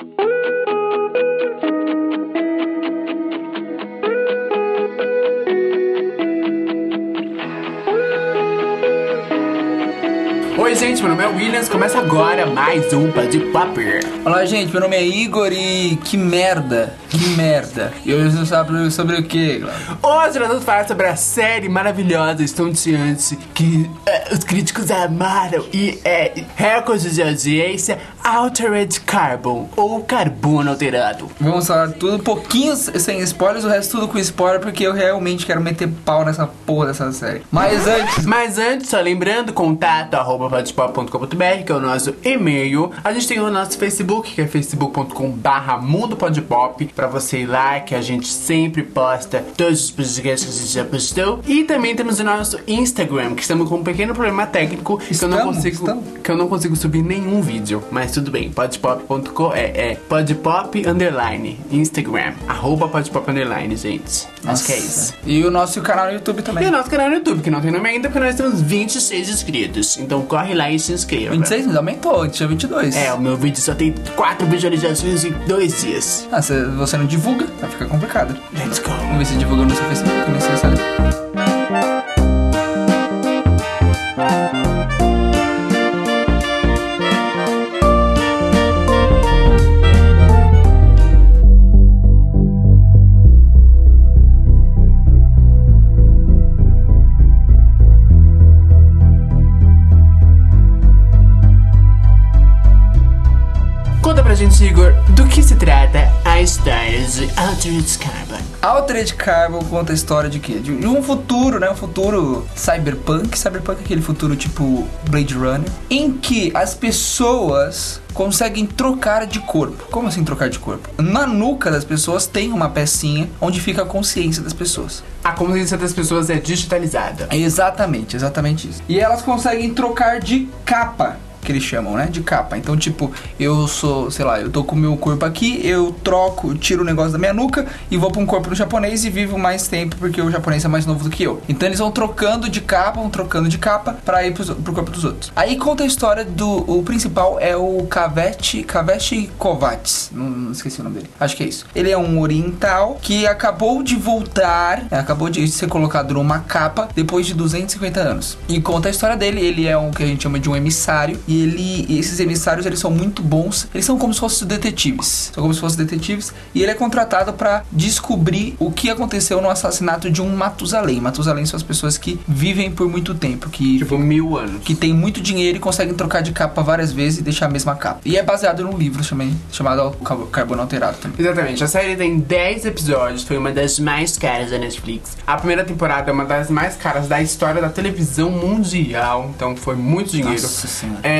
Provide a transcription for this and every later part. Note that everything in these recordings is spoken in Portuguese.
Oi, gente, meu nome é Williams. Começa agora mais um Pad Popper. Olá, gente, meu nome é Igor e que merda, que merda. E hoje você sabe sobre o que, Glauco? Hoje nós vamos falar sobre a série maravilhosa, estonteante, que é, os críticos amaram e é recorde de audiência, Altered Carbon, ou Carbono Alterado. Vamos falar tudo, pouquinho sem spoilers, o resto tudo com spoiler, porque eu realmente quero meter pau nessa porra dessa série. Mas antes, Mas antes, só lembrando, contato arroba que é o nosso e-mail. A gente tem o nosso Facebook, que é facebook.com barra mundopodpop, pra você ir lá, que a gente sempre posta todos os podcasts que a gente já postou. E também temos o nosso Instagram, que estamos com um pequeno problema técnico, que eu não Estamos, consigo, estamos. que eu não consigo subir nenhum vídeo. Mas tudo bem, podpop.com é, é podpop underline, Instagram, arroba podpop underline, gente. Acho que é isso. E o nosso canal no YouTube E também. o nosso canal no YouTube, que não tem nome ainda, porque nós temos 26 inscritos. Então corre lá e se inscreva. 26, mas aumentou, tinha 22. É, o meu vídeo só tem 4 visualizações em 2 dias. Ah, se você não divulga, vai ficar complicado. Let's go. Vamos ver se divulga no seu Facebook, nem sei se gente, Igor, do que se trata a história de Altered Carbon. Altered Carbon conta a história de quê? De um futuro, né? Um futuro cyberpunk. Cyberpunk é aquele futuro tipo Blade Runner. Em que as pessoas conseguem trocar de corpo. Como assim trocar de corpo? Na nuca das pessoas tem uma pecinha onde fica a consciência das pessoas. A consciência das pessoas é digitalizada. Exatamente, exatamente isso. E elas conseguem trocar de capa. Que eles chamam, né? De capa. Então, tipo, eu sou, sei lá, eu tô com o meu corpo aqui, eu troco, tiro o negócio da minha nuca e vou pra um corpo japonês e vivo mais tempo porque o japonês é mais novo do que eu. Então eles vão trocando de capa, vão trocando de capa pra ir pros, pro corpo dos outros. Aí conta a história do. O principal é o Kavete. Kavete Kovacs. Não, não esqueci o nome dele. Acho que é isso. Ele é um oriental que acabou de voltar, é, acabou de ser colocado numa capa depois de 250 anos. E conta a história dele. Ele é um que a gente chama de um emissário. E ele. e esses emissários eles são muito bons. Eles são como se fossem detetives. São como se fossem detetives. E ele é contratado pra descobrir o que aconteceu no assassinato de um Matusalém. Matusalém são as pessoas que vivem por muito tempo. Que Tipo, mil anos. que tem muito dinheiro e conseguem trocar de capa várias vezes e deixar a mesma capa. E é baseado num livro também, chamado Car- Carbono Alterado também. Exatamente, a série tem 10 episódios, foi uma das mais caras da Netflix. A primeira temporada é uma das mais caras da história da televisão mundial, então foi muito dinheiro. Nossa Senhora. É,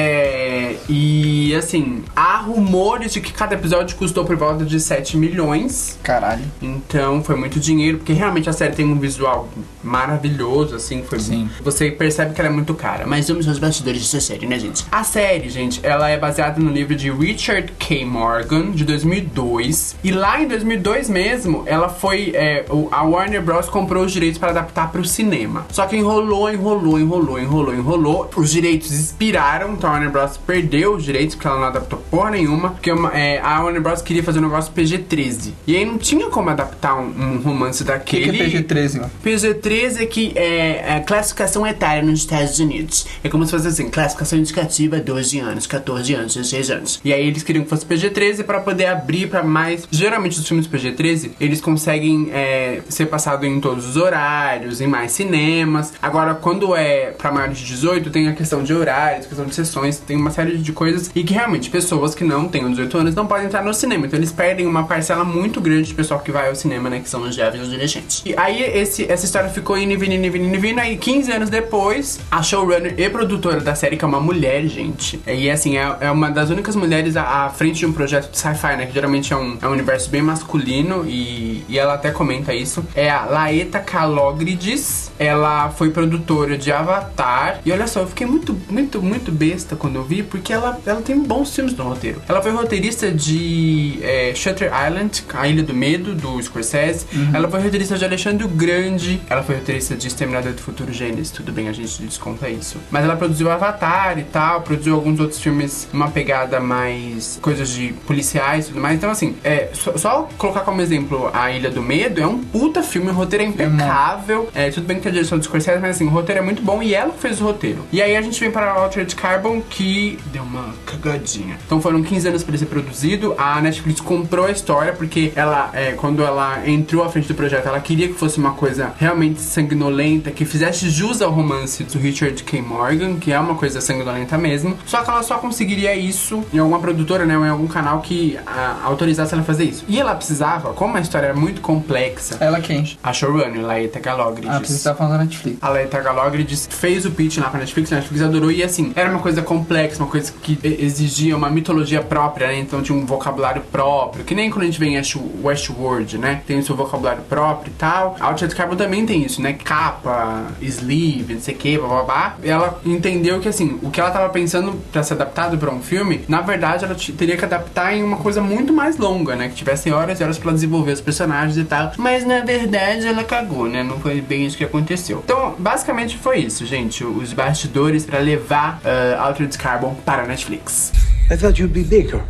e assim, há rumores de que cada episódio custou por volta de 7 milhões. Caralho. Então foi muito dinheiro, porque realmente a série tem um visual maravilhoso, assim, foi Sim. Você percebe que ela é muito cara. Mas vamos aos bastidores dessa série, né, gente? A série, gente, ela é baseada no livro de Richard K. Morgan, de 2002. E lá em 2002 mesmo, ela foi. é, a Warner Bros. comprou os direitos para adaptar para o cinema. Só que enrolou, enrolou, enrolou, enrolou, enrolou. Os direitos expiraram, então a Warner Bros. perdeu os direitos, porque ela não adaptou porra nenhuma. Porque uma- é, a Warner Bros. queria fazer um negócio PG-13. E aí não tinha como adaptar um, um romance O que, daquele. que é PG-13, mano? PG-13 é que é a classificação etária nos Estados Unidos. É como se fosse assim, classificação indicativa 12 anos, 14 anos, 16 anos. E aí eles queriam que fosse PG-13 pra poder abrir pra mais... Geralmente os filmes PG-13, eles conseguem é, ser passados em todos os horários, em mais cinemas. Agora, quando é pra maiores de 18, tem a questão de horários, questão de sessões, tem uma série de coisas. E que realmente pessoas que não têm 18 anos não podem entrar no cinema. Então eles perdem uma parcela muito grande de pessoal que vai ao cinema, né? Que são os jovens adolescentes. E aí esse, essa história ficou indo e vindo, indo e vindo, indo vindo. Aí 15 anos depois, a showrunner e produtora da série, que é uma mulher, gente. E assim, é, é uma das únicas mulheres à, à frente de um projeto de sci-fi, né? Que geralmente é um, é um universo bem masculino. E, e ela até comenta isso. É a Laeta Kalogridis. Ela foi produtora de Avatar. E olha só, eu fiquei muito, muito, muito besta. Quando eu vi, porque ela, ela tem bons filmes no roteiro. Ela foi roteirista de é, Shutter Island, A Ilha do Medo, do Scorsese. Ela foi roteirista de Alexandre o Grande. Ela foi roteirista de Exterminador do Futuro Gênesis. Tudo bem, a gente desconta isso. Mas ela produziu Avatar e tal, produziu alguns outros filmes, uma pegada mais coisas de policiais e tudo mais. Então, assim, é, só, só colocar como exemplo A Ilha do Medo é um puta filme, o roteiro é impecável. É, tudo bem que tem a direção do Scorsese, mas assim, o roteiro é muito bom e ela fez o roteiro. E aí a gente vem para Altered Carbon, que deu uma cagadinha. Então foram 15 anos para ser produzido. A Netflix comprou a história porque ela, é, quando ela entrou à frente do projeto, ela queria que fosse uma coisa realmente sanguinolenta, que fizesse jus ao romance do Richard K. Morgan, que é uma coisa sanguinolenta mesmo. Só que ela só conseguiria isso em alguma produtora, né, ou em algum canal que a, autorizasse ela a fazer isso. E ela precisava, como a história era muito complexa, Ela quem? a showrunner, Laeta Galogridis. Ah, você tá falando da Netflix. A Laeta Galogridis fez o pitch lá pra Netflix, a Netflix adorou e assim, era uma coisa complexa, uma coisa que exigia uma mitologia própria, né? Então tinha um vocabulário próprio, que nem quando a gente vem em West- Westworld, né? Tem o seu vocabulário próprio e tal. A Altered Carbon também tem isso, né? Capa, sleeve, não sei o que, babá. Ela entendeu que assim, o que ela tava pensando pra ser adaptado pra um filme, na verdade ela teria que adaptar em uma coisa muito mais longa, né? Que tivessem horas e horas pra desenvolver os personagens e tal. Mas na verdade ela cagou, né? Não foi bem isso que aconteceu. Então, basicamente foi isso, gente. Os bastidores pra levar uh, Altered Carbon para Netflix. I thought you'd be bigger.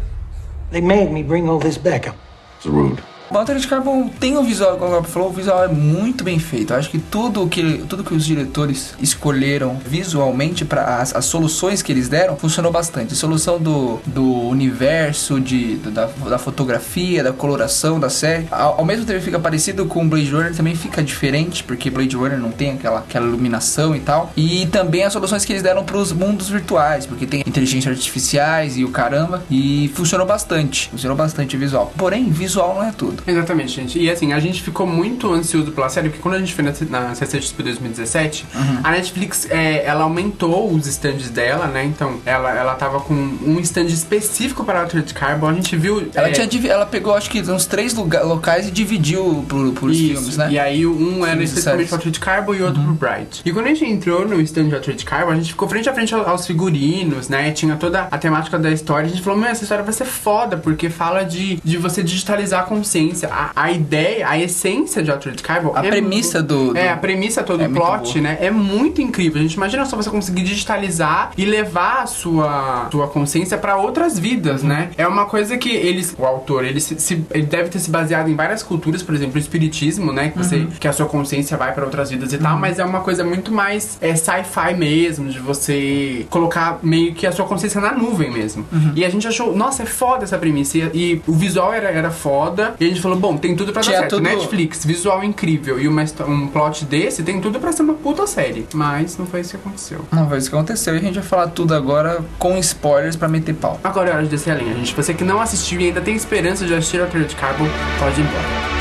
They made me bring all this back up. It's rude. O Altered Carbon tem um visual, como o falou, o visual é muito bem feito. Eu acho que tudo que, tudo que os diretores escolheram visualmente para as, as soluções que eles deram funcionou bastante. A solução do, do universo, de, do- da, da fotografia, da coloração da série. Ao, ao mesmo tempo fica parecido com Blade Runner, também fica diferente, porque Blade Runner não tem aquela, aquela iluminação e tal. E também as soluções que eles deram para os mundos virtuais, porque tem inteligência artificiais e o caramba. E funcionou bastante. Funcionou bastante o visual. Porém, visual não é tudo. Exatamente, gente. E assim, a gente ficou muito ansioso pela série, porque quando a gente foi na, na CCXP 2017, a Netflix, é, ela aumentou os stands dela, né? Então, ela, ela tava com um stand específico para Altered Carbon. A gente viu... Ela, é, tinha, ela pegou, acho que, uns três lugar, locais e dividiu por, por Isso, filmes, né? E aí um era Filmes especificamente pro Altered Carbon e outro pro Bright. E quando a gente entrou no stand de Altered Carbon, a gente ficou frente a frente ao- aos figurinos, né? Tinha toda a temática da história. A gente falou, meu, essa história vai ser foda, porque fala de, de você digitalizar a consciência. A, a ideia, a essência de Altered Carbon... A é premissa mu- do- É, a premissa todo é o muito plot, né? É muito incrível. A gente imagina só você conseguir digitalizar e levar a sua, sua consciência pra outras vidas, né? É uma coisa que eles, o autor, ele, se, se- ele deve ter se baseado em várias culturas, por exemplo, o espiritismo, né? Que, você, que a sua consciência vai pra outras vidas e tal, mas é uma coisa muito mais é, sci-fi mesmo, de você colocar meio que a sua consciência na nuvem mesmo. E a gente achou, nossa, é foda essa premissa. E, e o visual era, era foda. E a gente falou, bom, tem tudo pra dar Tinha certo. tudo- Netflix, visual incrível e uma, histó- um plot desse, tem tudo pra ser uma puta série. Mas não foi isso que aconteceu. Não foi isso que aconteceu. E a gente vai falar tudo agora com spoilers pra meter pau. Agora é hora de descer a linha, gente. Você que não assistiu e ainda tem esperança de assistir Altered Carbon, pode ir embora.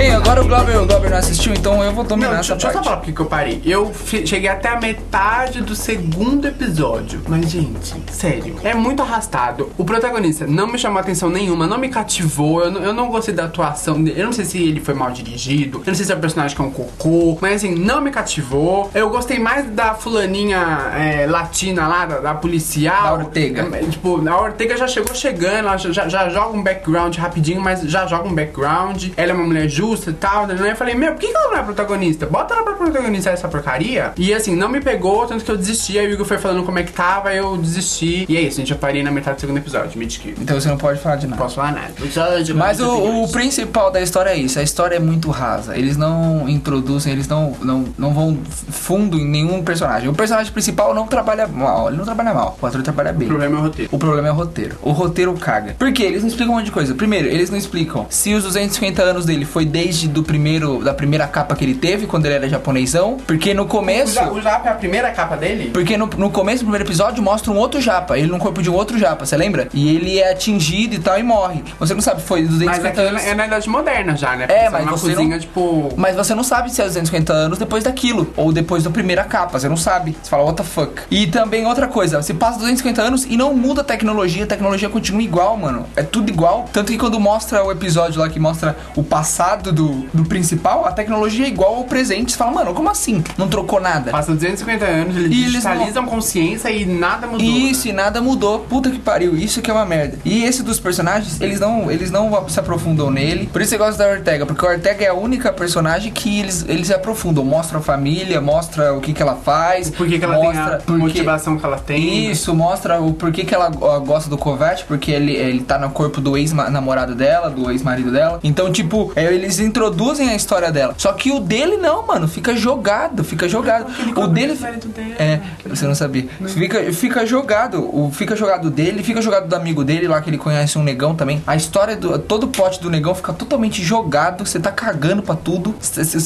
Bem, agora o Glauber, o Glauber não assistiu, então eu vou dominar Não, essa deixa, deixa eu só parte. falar porque que eu parei. Eu cheguei até a metade do segundo episódio. Mas, gente, sério, é muito arrastado. O protagonista não me chamou atenção nenhuma, não me cativou. Eu não, eu não gostei da atuação dele. Eu não sei se ele foi mal dirigido. Eu não sei se é o personagem que é um cocô. Mas, assim, não me cativou. Eu gostei mais da fulaninha é, latina lá, da, da policial. Da Ortega. É, Tipo, a Ortega já chegou chegando, ela já, já- já joga um background rapidinho, mas já joga um background. Ela é uma mulher justa e tal. né? Eu falei, meu, por que que ela não é protagonista? Bota ela pra protagonizar essa porcaria. E assim, não me pegou, tanto que eu desisti. Aí o Igor foi falando como é que tava, eu desisti. E é isso, gente, eu parei na metade do segundo episódio, me desculpe. Então você não pode falar de Não nada. posso falar nada. Episódio, Mas o, o principal da história é isso. A história é muito rasa. Eles não introduzem, eles não, não, não vão fundo em nenhum personagem. O personagem principal não trabalha mal. Ele não trabalha mal. O ator trabalha O bem. problema é o roteiro. O problema é o roteiro. O roteiro caga. Por quê? Eles não explicam um monte de coisa. Primeiro, eles não explicam se os 250 anos dele foi desde do primeiro da primeira capa que ele teve quando ele era japonesão, porque no O, começo Ja- o Japa é a primeira capa dele? porque no, no começo do primeiro episódio mostra um outro japa, ele no corpo de um outro japa, você lembra? E ele é atingido e tal e morre. Você não sabe, foi 250 Mas aquilo anos. é na idade moderna já, né? É, Porque mas uma você cozinha, não- tipo. Mas você não sabe se é 250 anos depois daquilo, ou depois da primeira capa, você não sabe. Você fala, what the fuck? E também outra coisa, você passa 250 anos e não muda a tecnologia, a tecnologia continua igual, mano. É tudo igual. Tanto que quando mostra o episódio lá que mostra o passado do, do, do principal, a tecnologia é igual ao presente. Você fala, mano, como assim? Não trocou nada. Passam 250 anos, eles E eles digitalizam consciência e nada mudou. Isso, né? e nada mudou. Puta que pariu. Isso que é uma merda. E esse dos personagens, eles não, eles não se aprofundam nele. Por isso eu gosto da Ortega, porque a Ortega é a única personagem que eles, eles se aprofundam. Mostra a família, mostra o que, que ela faz. Por que, que ela mostra tem a porque- motivação que ela tem. né? Isso, mostra o porquê que ela ó, gosta do Kovac, porque ele, ele tá no corpo do ex-namorado dela, do ex-marido dela. Então, tipo, é, eles introduzem a história dela. Só que o dele não, mano, fica jogado, fica jogado. O dele. dele. É, você não sabia. Fica, fica jogado, o, fica jogado dele, fica jogado do amigo dele lá que ele conhece um negão também. A história do. Todo o plot do negão fica totalmente jogado, você tá cagando pra tudo.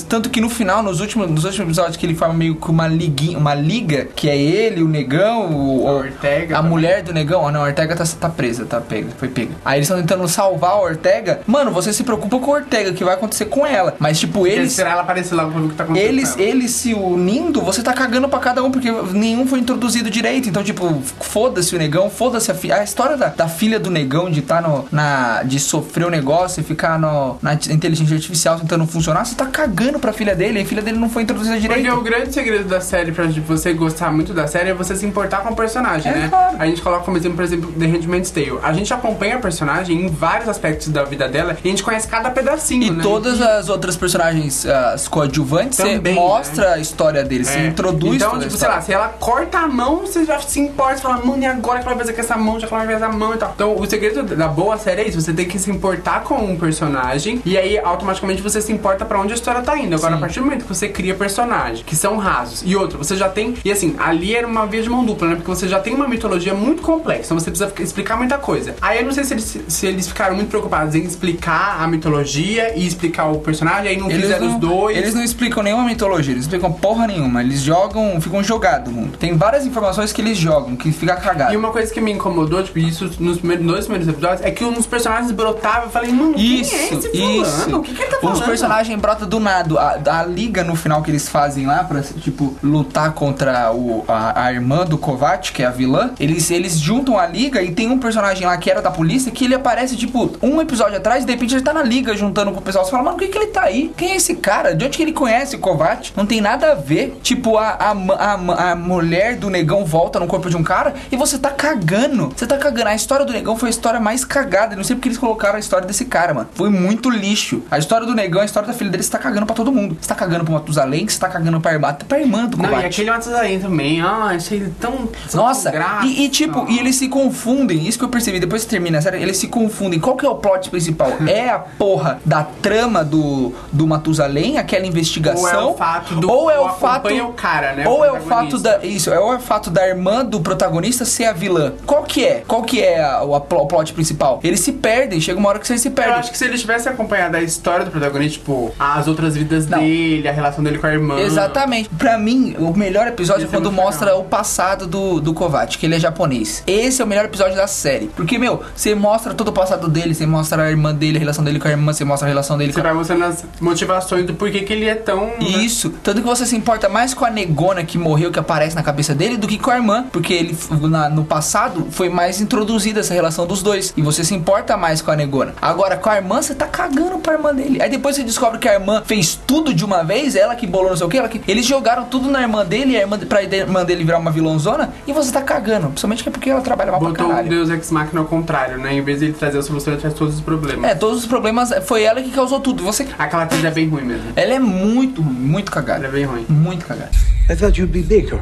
Tanto que no final, nos últimos, nos últimos episódios, que ele forma meio que uma liguinha, uma liga, que é ele, o negão, o, A Ortega a também. mulher do negão. Ah, não, a Ortega tá, tá presa, tá pega, foi pega. Aí eles estão tentando salvar a Ortega. Mano, você se preocupa com a Ortega, o que vai acontecer com ela. Mas, tipo, Eles... Será ela aparecer logo pra ver o que tá acontecendo? Eles, com ela. eles se unindo, você tá cagando pra cada um, porque nenhum foi introduzido direito. Então, tipo, foda-se o negão, foda-se a filha. A história da, da filha do negão de tá no. Na, de sofrer o negócio e ficar no, na inteligência artificial tentando funcionar, você tá cagando pra filha dele, e a filha dele não foi introduzida Porque direito. o grande segredo da série, pra você gostar muito da série, é você se importar com o personagem, É, né? claro. A gente coloca como exemplo, por exemplo, The Handmaid's Tale. A gente acompanha a personagem em vários aspectos da vida dela e a gente conhece cada pedacinho, E né? todas as outras personagens, as coadjuvantes, você Também, mostra a história deles, você É. introduz Então, tipo, sei lá, se ela corta a mão, você já se importa, você fala, mano, e agora que ela vai fazer com essa mão? Já que ela vai fazer a mão e tal. Então, o segredo da boa série é isso, você tem que se importar com um personagem e aí automaticamente você se importa pra onde a história tá indo. Agora, Sim. a partir do momento que você cria personagens que são rasos e outro, você já tem. E assim, ali era uma via de mão dupla, né? Porque você já tem uma mitologia muito complexa, então você precisa explicar muita coisa. Aí eu não sei se eles, se eles ficaram muito preocupados em explicar a mitologia e explicar o personagem, aí não Eles fizeram não, os dois. eles não explicam nenhuma mitologia, eles explicam porra nenhuma. Eles jogam, ficam jogados mundo. Tem várias informações que eles jogam, que fica cagado. E uma coisa que me incomodou, tipo, isso nos primeiros, dois primeiros episódios, é que uns personagens brotavam. Eu falei, mano, Isso, quem é esse fulano? isso. O que, que ele tá falando? Os personagens brotam do nada. A, a liga no final que eles fazem lá pra, tipo, lutar contra o, a, a irmã do Kovac, que é a vilã, eles, eles juntam a liga e tem um personagem lá que era da polícia que ele aparece, tipo, um episódio atrás e de repente ele tá na liga juntando com o pessoal. Você fala, mano, por que, que ele tá aí? Quem é esse cara? De onde que ele conhece o Kovac? Não tem nada a ver. Tipo, a, a, a, a mulher do negão volta no corpo de um cara e você tá cagando. Você tá cagando. A história do negão foi a história mais cagada. Eu não sei porque eles colocaram a história desse cara, mano. Foi muito lixo. A história do negão, a história da filha dele, você tá cagando pra todo mundo. Você tá cagando pro Matusalém, você tá cagando pra irmã, pra irmã do Não, combate. e aquele Matusalém também. Ah, achei ele tão. Nossa, e, e tipo, e eles se confundem, isso que eu percebi, depois que termina a série, eles se confundem. Qual que é o plot principal? é a porra da trama do, do Matusalém, aquela investigação? Ou é o fato do. Ou é o fato. o cara, né? Ou é o fato da. Isso, é o fato da irmã do protagonista ser a vilã. Qual que é? Qual que é a- o, a o plot principal? Eles se perdem, chega uma hora que vocês se Eu perdem. acho que se ele tivesse acompanhado a história do protagonista, tipo, as outras vidas Não. dele, a relação dele com a irmã. Exatamente. Pra mim, o melhor episódio é quando mostra o passado do, do Kovac, que ele é japonês. Esse é o melhor episódio da série. Porque, meu, você mostra todo o passado dele, você mostra a irmã dele, a relação dele com a irmã, você mostra a relação dele Você com a... vai mostrando as motivações do porquê que ele é tão. né? Isso, tanto que você se importa mais com a negona que morreu, que aparece na cabeça dele, do que com a irmã, porque ele na- no passado foi mais introduzida essa relação dos dois, e você se importa mais com a negona. Agora, com a irmã, você tá cagando pra irmã dele. Aí depois você descobre que a irmã fez tudo de uma vez, ela que bolou não sei o que, ela que... eles jogaram tudo na irmã dele, e a irmã, pra irmã dele virar uma vilãozona, e você tá cagando. Principalmente que é porque ela trabalha mal pra Botou o caralho. Deus Ex Machina ao contrário, né? Em vez de ele trazer a solução, ele traz todos os problemas. É, todos os problemas, foi ela que causou tudo. Você... Aquela atriz é bem ruim mesmo. Ela é muito ruim, muito Ela é cagada. bem ruim. Muito cagada. I thought you'd be bigger.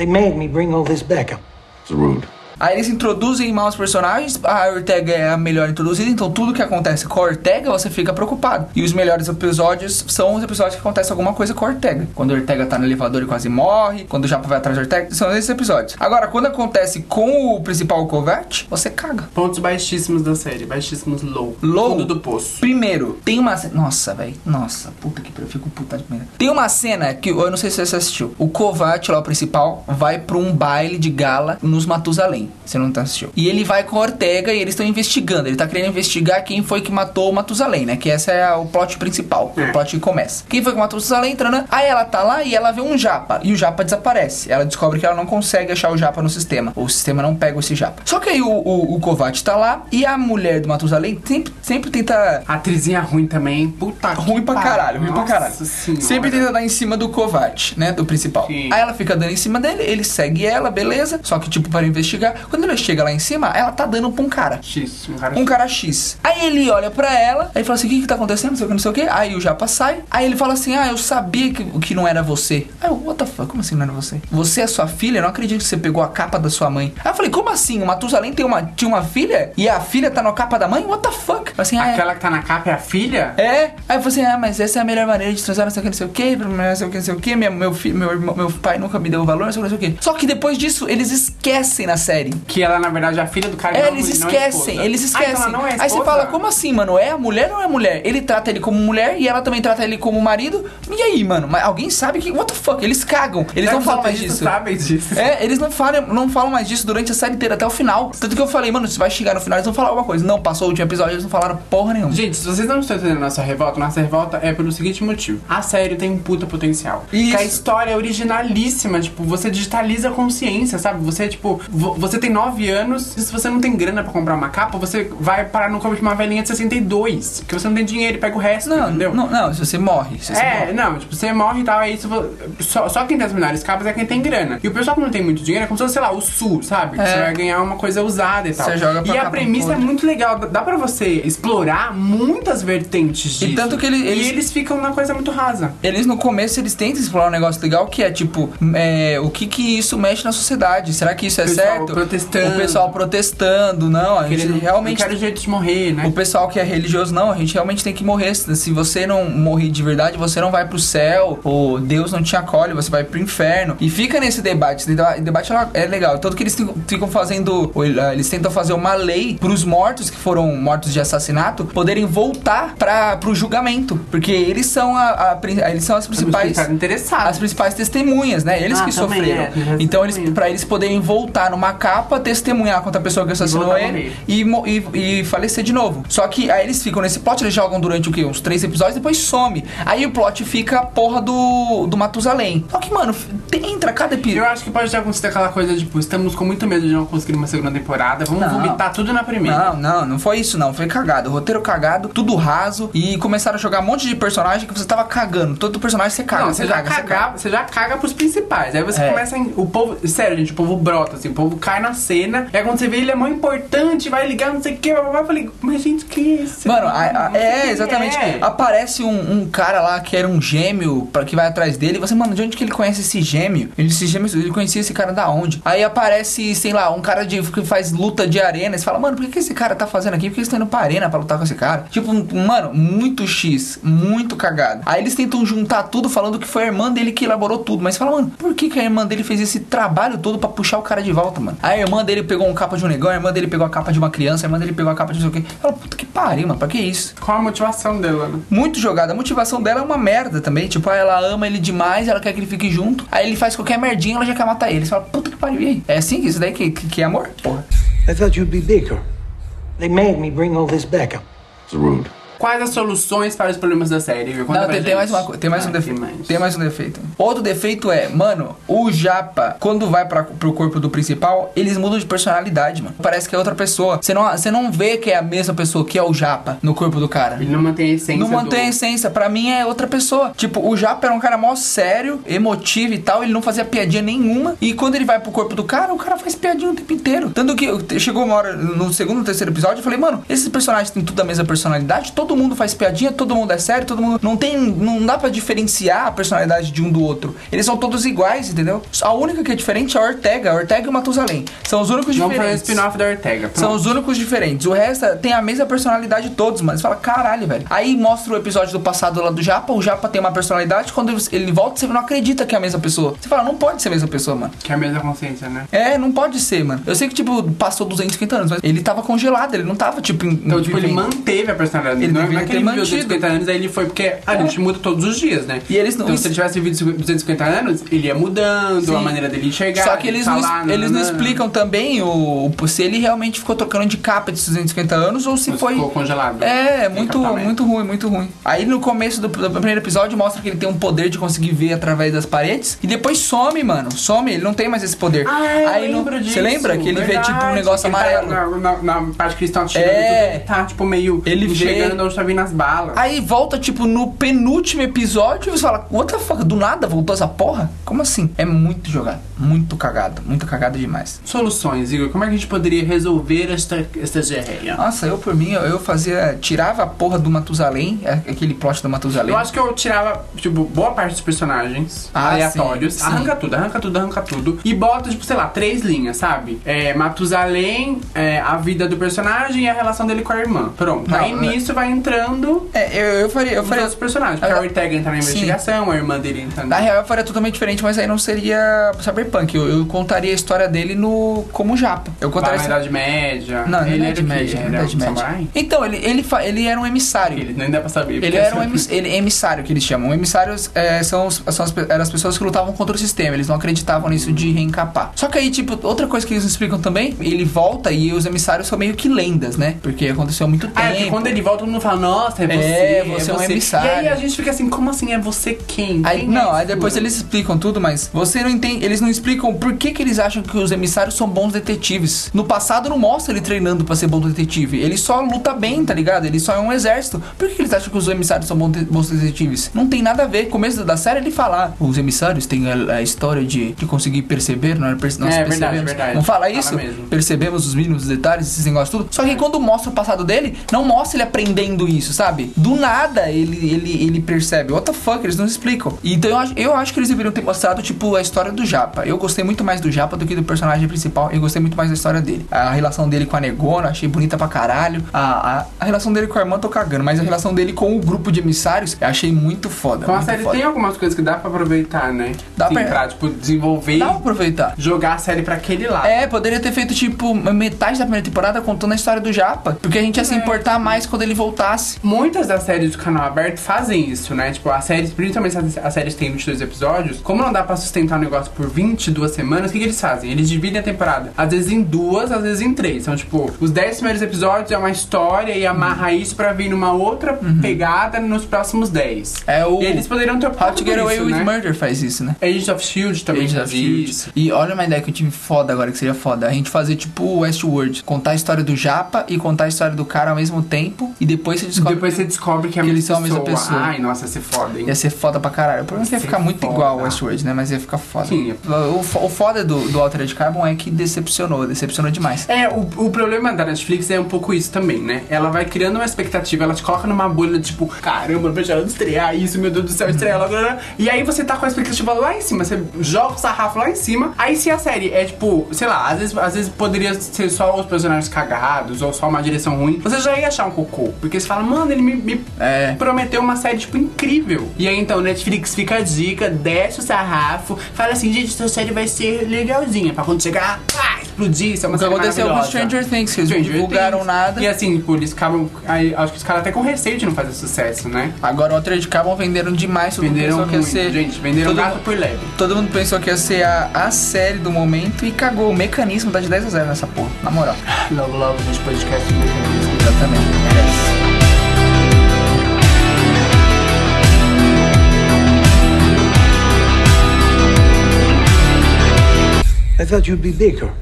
They made me bring all this back up. It's rude. Aí eles introduzem mal os personagens, a Ortega é a melhor introduzida, então tudo que acontece com a Ortega você fica preocupado. E os melhores episódios são os episódios que acontece alguma coisa com a Ortega. Quando a Ortega tá no elevador e quase morre, quando o Japa vai atrás da Ortega, são esses episódios. Agora, quando acontece com o principal Kovac, você caga. Pontos baixíssimos da série, baixíssimos low. Low? Fundo do poço. Primeiro, tem uma cena. Nossa, velho. Nossa, puta que pariu. Eu fico puta de merda. Tem uma cena que eu não sei se você assistiu. O Kovac, lá o principal, vai pra um baile de gala nos Matusalém. Você não tá assistiu. E ele vai com a Ortega e eles estão investigando. Ele tá querendo investigar quem foi que matou o Matusalém, né? Que essa é o plot principal. É. O plot que começa. Quem foi que matou o Matusalém? Tranã. Aí ela tá lá e ela vê um japa. E o japa desaparece. Ela descobre que ela não consegue achar o japa no sistema. O sistema não pega esse japa. Só que aí o, o, o Kovac tá lá e a mulher do Matusalém sempre, sempre tenta atrizinha ruim também. Puta que Ruim pra caralho, ruim pra caralho. Senhora. Sempre tenta dar em cima do Kovac, né? Do principal. Sim. Aí ela fica dando em cima dele, ele segue ela, beleza. Só que, tipo, para investigar. Quando ele chega lá em cima, ela tá dando pra um cara. X, um cara Um cara X. Aí ele olha pra ela, aí fala assim: o que que tá acontecendo? Não sei o que, não sei o que. Aí o Japa sai. Aí ele fala assim: ah, eu sabia que, que não era você. Aí eu, what the fuck? Como assim não era você? Você é sua filha? Eu não acredito que você pegou a capa da sua mãe. Aí eu falei: como assim? O Matusalém tem uma, tinha uma filha? E a filha tá na capa da mãe? What the fuck? Assim, ah, é. Aquela que tá na capa é a filha? É, aí eu falei assim, ah, mas essa é a melhor maneira de transar, não sei o que, não sei o que, não sei o que, não sei o que, meu, meu, meu, meu pai nunca me deu valor, não sei o que, não sei o que. Só que depois disso, eles esquecem na série. Que ela, na verdade, é a filha do cara É, não, eles não é esquecem, esposa. eles Ah, esquecem. então ela não é Aí você fala, como assim, mano? É a mulher ou não é a mulher? Ele trata ele como mulher e ela também trata ele como marido. E aí, mano? Mas alguém sabe que. What the fuck? Eles cagam. Eles É, não os falam mais disso. sabem disso. É, eles não falam, não falam mais disso durante a série inteira, até o final. Tanto que eu falei, mano, se vai chegar no final, eles vão falar alguma coisa. Não, passou o último episódio, eles não falaram porra nenhuma. Gente, se vocês não estão entendendo a nossa revolta, nossa revolta é pelo seguinte motivo. A série tem um puta potencial. Isso. Que a história é originalíssima, tipo, você digitaliza a consciência, sabe? Você, tipo, vo- você tem 9 anos e se você não tem grana pra comprar uma capa, você vai parar no corpo de uma velhinha de 62. Porque você não tem dinheiro e pega o resto, Não, entendeu? não, não, se você morre. Se você É, morre. não, tipo, você morre e tal, aí só, só quem tem as melhores capas é quem tem grana. E o pessoal que não tem muito dinheiro é como se fosse, sei lá, o sul, sabe? É. Você vai ganhar uma coisa usada e tal. Você joga pra e a premissa é muito legal, dá- pra você explorar muitas vertentes disso. E tanto que ele- E eles- eles ficam na coisa muito rasa. Eles no começo eles tentam explorar um negócio legal que é tipo, é, o que que isso mexe na sociedade? Será que isso é pessoal certo? Protestando. O pessoal protestando, não, a gente Querendo, realmente Não quero jeito de morrer, né? o pessoal que é religioso, não, a gente realmente tem que morrer. Se você não morrer de verdade, você não vai pro céu, ou Deus não te acolhe, você vai pro inferno. E fica nesse debate. Esse deba- debate é legal. Tanto que eles ficam- fazendo. eh, Eles tentam fazer uma lei pros mortos que foram mortos de assassinato poderem voltar para pro julgamento. Porque eles são a, a eles são as principais. As principais testemunhas, né? Eles Ah, que sofreram. é, então, eles, pra eles poderem voltar numa capa, testemunhar contra a pessoa que assassinou a ele e, e, e falecer de novo. Só que aí eles ficam nesse plot, eles jogam durante o quê? Uns três episódios, depois some. Aí o plot fica a porra do, do Matusalém. Só que, mano, entra cada Eu episódio. acho que pode ter acontecido aquela coisa, tipo, estamos com muito medo de não conseguir uma segunda temporada, vamos Não. vomitar tudo na primeira. Não, não, não foi isso não, foi cagado. Roteiro cagado, tudo raso. E começaram a jogar um monte de personagem que você tava cagando. Todo personagem você caga, Não, você você já, caga, você caga, você já caga pros principais. Aí você É. começa. Em, o povo. Sério, gente, o povo brota, assim, o povo cai na cena. E aí quando você vê ele é mó importante, vai ligar, não sei o que, eu falei, mas gente, que é esse? Mano, a- a- é, exatamente. é. Aparece um, um cara lá que era um gêmeo pra, que vai atrás dele. E você, mano, de onde que ele conhece esse gêmeo? Ele, esse gêmeo, ele conhecia esse cara da onde? Aí aparece, sei lá, um cara de, que faz luta de arena. E você fala, mano, por que, que esse cara tá fazendo aqui? Por que eles estão indo pra arena pra lutar com esse cara? Tipo, mano, muito X, muito cagado. Aí eles tentam juntar tudo falando que foi a irmã dele que elaborou tudo. Mas fala, mano, por que, que a irmã dele fez esse trabalho todo pra puxar o cara de volta, mano? Aí a irmã dele pegou um capa de um negão, a irmã dele pegou a capa de uma criança, a irmã dele pegou a capa de não sei o quê. Fala, puta que pariu, mano, pra que isso? Qual a motivação dela, né? muito jogada. A motivação dela é uma merda também. Tipo, ah, ela ama ele demais, ela quer que ele fique junto. Aí ele faz qualquer merdinha, ela já quer matar ele. Você fala, puta que pariu, e aí? É assim que isso daí que, que, que é amor? Porra. I thought you'd be bigger. They made me bring all this backup. It's rude. Quais as soluções para os problemas da série? Conta Não, tem, tem mais uma tem mais Ah, um defeito. mais? Tem mais um defeito. Outro defeito é, mano, o Japa, quando vai pra, pro corpo do principal, eles mudam de personalidade, mano. Parece que é outra pessoa. Você não, você não vê que é a mesma pessoa que é o Japa no corpo do cara. Ele não mantém a essência. Não mantém a do... essência. Pra mim é outra pessoa. Tipo, o Japa era um cara mó sério, emotivo e tal. Ele não fazia piadinha nenhuma. E quando ele vai pro corpo do cara, o cara faz piadinha o tempo inteiro. Tanto que eu- chegou uma hora no segundo ou terceiro episódio, eu falei, mano, esses personagens têm tudo a mesma personalidade. Todo mundo faz piadinha, todo mundo é sério, todo mundo. Não tem. Não dá pra diferenciar a personalidade de um do outro. Eles são todos iguais, entendeu? A única que é diferente é a Ortega. A Ortega e o Matusalém. São os únicos Não diferentes. spin-off da Ortega. São pronto. os únicos diferentes. O resto tem a mesma personalidade de todos, mas você fala, caralho, velho. Aí mostra o episódio do passado lá do Japa. O Japa tem uma personalidade. Quando ele volta, você não acredita que é a mesma pessoa. Você fala, não pode ser a mesma pessoa, mano. Que é a mesma consciência, né? É, não pode ser, mano. Eu sei que, tipo, passou 250 anos, mas ele tava congelado, ele não tava, tipo, em, Então, tipo, ele manteve a personalidade. Ele não na, naquele de mantido. 250 anos, aí ele foi porque a gente muda todos os dias, né? E eles não- Então, se ele tivesse vivido 250 anos, ele ia mudando Sim. a maneira dele enxergar. Só que eles, não, falar, es- eles não nananã. explicam também o, se ele realmente ficou trocando de capa de 250 anos ou se Mas foi. ficou congelado. É, muito, muito ruim, muito ruim. Aí no começo do, do primeiro episódio mostra que ele tem um poder de conseguir ver através das paredes e depois some, mano. Some, ele não tem mais esse poder. Ah, eu Aí no- lembro disso. Você lembra que ele vê tipo um Verdade. negócio Ele tá amarelo? na, na, na parte que eles estão atirando, É. tudo, ele tá tipo meio Ele vê- onde tá vindo as balas. Aí volta, tipo, no penúltimo episódio e você fala, what the fuck, do nada voltou essa porra? Como assim? É muito jogado, muito cagado, muito cagado demais. Soluções, Igor. Como é que a gente poderia resolver esta, esta gerreia? Nossa, eu por mim, eu, eu fazia, tirava a porra do Matusalém, é, aquele plot do Matusalém. Eu acho que eu tirava, tipo, boa parte dos personagens Ah, aleatórios. sim, sim. arranca tudo, arranca tudo, arranca tudo. E bota, tipo, sei lá, três linhas, sabe? É, Matusalém, é, a vida do personagem e a relação dele com a irmã. Pronto. Não, Aí é- nisso vai entrando É, eu, eu faria, eu os faria, outros personagens. Porque Ah, a Ortega entra na sim. investigação, a irmã dele entra na real eu faria totalmente diferente, mas aí não seria Cyberpunk, eu, eu contaria a história dele no, como japa. Eu contaria na Idade Média. Não, na ele Idade era? Média, na Era um Média. Então, ele, ele, ele era um emissário. Ele nem dá pra saber. Ele era um assim, emiss, ele, emissário que eles chamam. Emissários é, são, os- são as, eram as pessoas que lutavam contra o sistema. Eles não acreditavam nisso de reencapar. Só que aí, tipo, outra coisa que eles explicam também, ele volta e os emissários são meio que lendas, né? Porque aconteceu muito tempo. Ah, é quando ele volta, todo mundo fala, nossa, é você. É, você é um emissário. E aí a gente fica assim, como assim? É você quem? Aí, Quem não, é aí depois eles explicam tudo, mas você não entende, eles não explicam por que, que eles acham que os emissários são bons detetives. No passado não mostra ele treinando pra ser bom detetive, ele só luta bem, tá ligado? Ele só é um exército. Por que, que eles acham que os emissários são bons, de- bons detetives? Não tem nada a ver. Começo da série ele fala, ah, os emissários têm a, a história de, de conseguir perceber, não é? Perce- nós É, verdade, percebemos. verdade. Não fala Fala isso? mesmo. Percebemos os mínimos detalhes, esses negócios tudo. Só que quando mostra o passado dele, não mostra ele aprendendo isso, sabe? Do nada ele, ele, ele percebe. What the fuck? Eles não explicam. Então eu acho, eu acho que eles deveriam ter mostrado, tipo, a história do Japa. Eu gostei muito mais do Japa do que do personagem principal. Eu gostei muito mais da história dele. A relação dele com a Negona, achei bonita pra caralho. A, a, a relação dele com a irmã, tô cagando. Mas a relação dele com o grupo de emissários, eu achei muito foda. Com a série foda. tem algumas coisas que dá pra aproveitar, né? Dá Sim, pra- pra, tipo, desenvolver Dá pra aproveitar. jogar a série pra aquele lado. É, poderia ter feito, tipo, metade da primeira temporada contando a história do Japa. Porque a gente ia se importar mais quando ele voltasse. Muitas das séries do canal aberto fazem isso, né? Tipo, as séries, principalmente as, as séries que têm 22 episódios, como não dá pra sustentar o negócio por 22 semanas, o que, que eles fazem? Eles dividem a temporada, às vezes em duas, às vezes em três. Então, tipo, os 10 primeiros episódios é uma história e amarra isso pra vir numa outra pegada nos próximos 10. É o E eles poderiam ter How to Get Away isso, with né? Murder faz isso, né? Agents of S.H.I.E.L.D. também Agents faz isso. E olha uma ideia que eu tive foda agora, que seria foda. A gente fazer tipo Westworld. Contar a história do Japa e contar a história do cara ao mesmo tempo. E depois você descobre. Depois você descobre que é a que mesma eles são a mesma pessoa. Ai, nossa, ia ser foda, hein? Ia ser foda pra caralho. O problema é que ia ficar muito foda. igual ao Westworld, né? Mas ia ficar foda. Sim. O, fo- o foda do, do Altered Carbon é que decepcionou. Decepcionou demais. É, o, o problema da Netflix é um pouco isso também, né? Ela vai criando uma expectativa, ela te coloca numa bolha, tipo, caramba, veja ela estrear isso, meu Deus do céu, estrear logo. E aí você tá com a expectativa lá em cima, você joga o sarrafo lá em cima. Aí se a série é tipo, sei lá, às vezes, às vezes poderia ser só os personagens cagados ou só uma direção ruim, você já ia achar um cocô. Porque fala, mano, ele me, me É. prometeu uma série, tipo, incrível. E aí então, Netflix fica a dica, desce o sarrafo, fala assim, gente, essa série vai ser legalzinha. Pra quando chegar, pá, explodir, isso é uma O série aconteceu com. Stranger Things, que eles não divulgaram Things. nada. E assim, tipo, eles acabam. Aí, acho que os caras até com receio de não fazer sucesso, né? Agora o Altered Carbon venderam demais. Todo Venderam mundo pensou muito. que ia ser. Gente, venderam todo gato mundo- por leve. Todo mundo pensou que ia ser a, a série do momento e cagou. O mecanismo tá de 10 a 0 nessa porra. Na moral. Logo, logo, gente podcast de mecanismo. Exatamente. I thought you'd be bigger.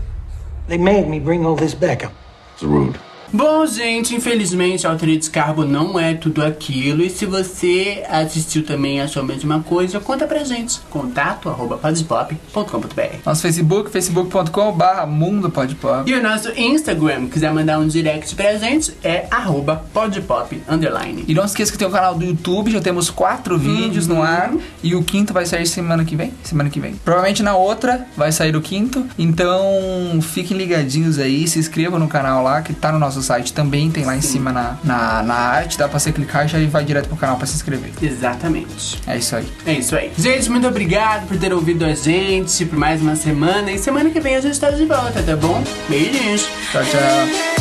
They made me bring all this backup. It's rude. Bom, gente, infelizmente Altered Carbon não é tudo aquilo. E se você assistiu também e achou a mesma coisa, conta pra gente. Contato arroba podspop.com.br Nosso Facebook, facebook.com barra Mundo Pode Pop. E o nosso Instagram, quiser mandar um direct pra gente, é arroba podpop underline. E não esqueça que tem o canal do YouTube, já temos quatro vídeos no ar. E o quinto vai sair semana que vem. Semana que vem. Provavelmente na outra vai sair o quinto. Então fiquem ligadinhos aí, se inscrevam no canal lá, que tá no nosso site também, tem lá em cima na, na, na arte, dá pra você clicar e já vai direto pro canal pra se inscrever. Exatamente. É isso aí. É isso aí. Gente, muito obrigado por ter ouvido a gente por mais uma semana. E semana que vem a gente tá de volta, tá bom? Beijinhos. Tchau, tchau.